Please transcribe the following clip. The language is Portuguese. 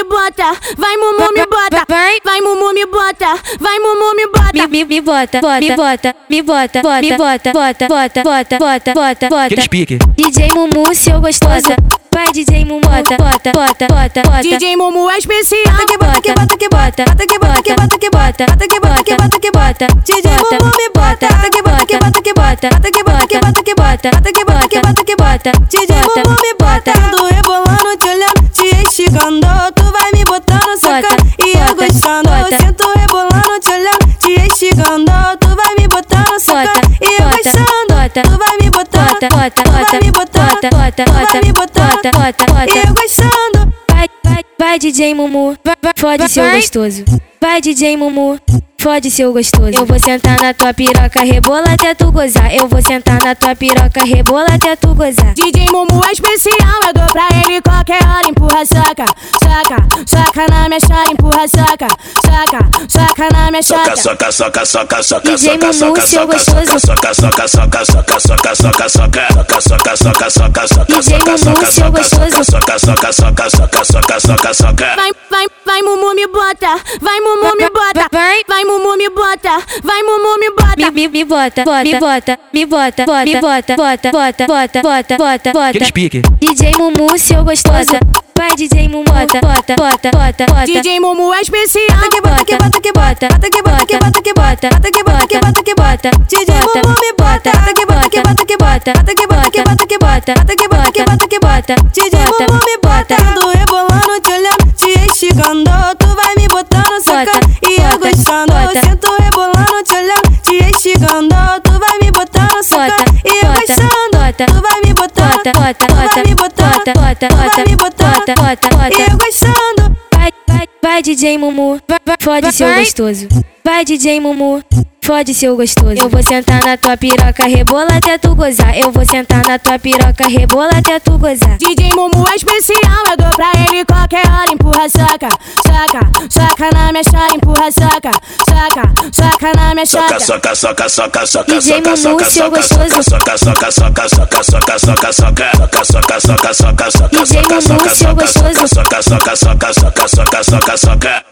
me bota, vai Mumu me bota, Vai. vai Mumu me bota, vai Mumu me bota. Me, me, me bota, bota, me bota, me bota, bota, me bota, bota, bota, bota, bota, bota, bota. pique. DJ Mumu, seu gostosa. Vai, DJ Mumu, bota, bota, bota, bota, bota. DJ Mumu é especial. Bota que bota que bota que bota, bota que bota que bota que bota, bota que bota que bota que bota. DJ Mumu me bota, bota que bota que bota que bota, bota que bota que bota que bota, bota que bota que bota que bota. DJ Mumu me bota, bota, bota, bota. e eu gostando. Vai, vai, vai DJ Mumu, fode seu vai. gostoso. Vai DJ Mumu, fode seu gostoso. Eu vou sentar na tua piroca, rebola até tu gozar. Eu vou sentar na tua piroca, rebola até tu gozar. DJ Mumu é especial, qualquer hora, empurra, saca, saca, saca na minha chata, empurra, saca, saca, saca na minha chata. soca, soca, soca, soca, soca, soca, seu soca, gostoso. soca, soca, soca, soca, soca, soca, soca, soca, soca, soca, soca, soca, soca, soca, seu soca, gostoso. soca, soca, soca, soca, soca, soca, soca. Vai, vai, vai Mumu me bota, vai Mumu me bota, Vai. vai Mumu me bota, vai Mumu me Me, bota. me, me bota, bota, me bota, me bota, bota, bota, bota, bota, bota, bota, bota, bota. Aquele pique. DJ Mumu, seu gostosa. Vai DJ Mumu, bota, bota, bota, bota, bota. DJ Mumu é especial. Bota que bota que bota, bota que bota que bota que bota, bota que bota que bota que bota. DJ Mumu me bota, bota que bota que bota que bota, bota que bota que bota que bota, bota que bota que bota que bota. DJ Mumu me bota, ando rebolando, te olhando, te esticando. Tu vai me botando, sacando e eu bota, gostando. bota. Sinto rebolando, te olhando, te esticando. Tu vai me botando, sacando e eu bota, gostando. bota. Tu vai Bota, bota, vai bota, me botando, bota, bota, vai bota, me botando bota, bota, bota. e eu gostando. Vai, vai, vai DJ Mumu, fode seu vai. gostoso. Vai DJ Mumu, fode seu gostoso. Eu vou sentar na tua piroca, rebola até tu gozar. Eu vou sentar na tua piroca, rebola até tu gozar. DJ Mumu é especial, eu dou pra ele qualquer hora, empurra, saca, saca, saca na minha chata, empurra, saca, saca, saca na minha Soca, chata. soca, soca, soca, soca, DJ soca, Mumu, soca, seu soca, gostoso. soca, soca, soca, soca, soca, soca, soca, soca, soca, soca, soca, soca, soca, DJ soca, Mumu, soca, seu soca, gostoso. soca, soca, soca, soca, soca, soca, soca, soca.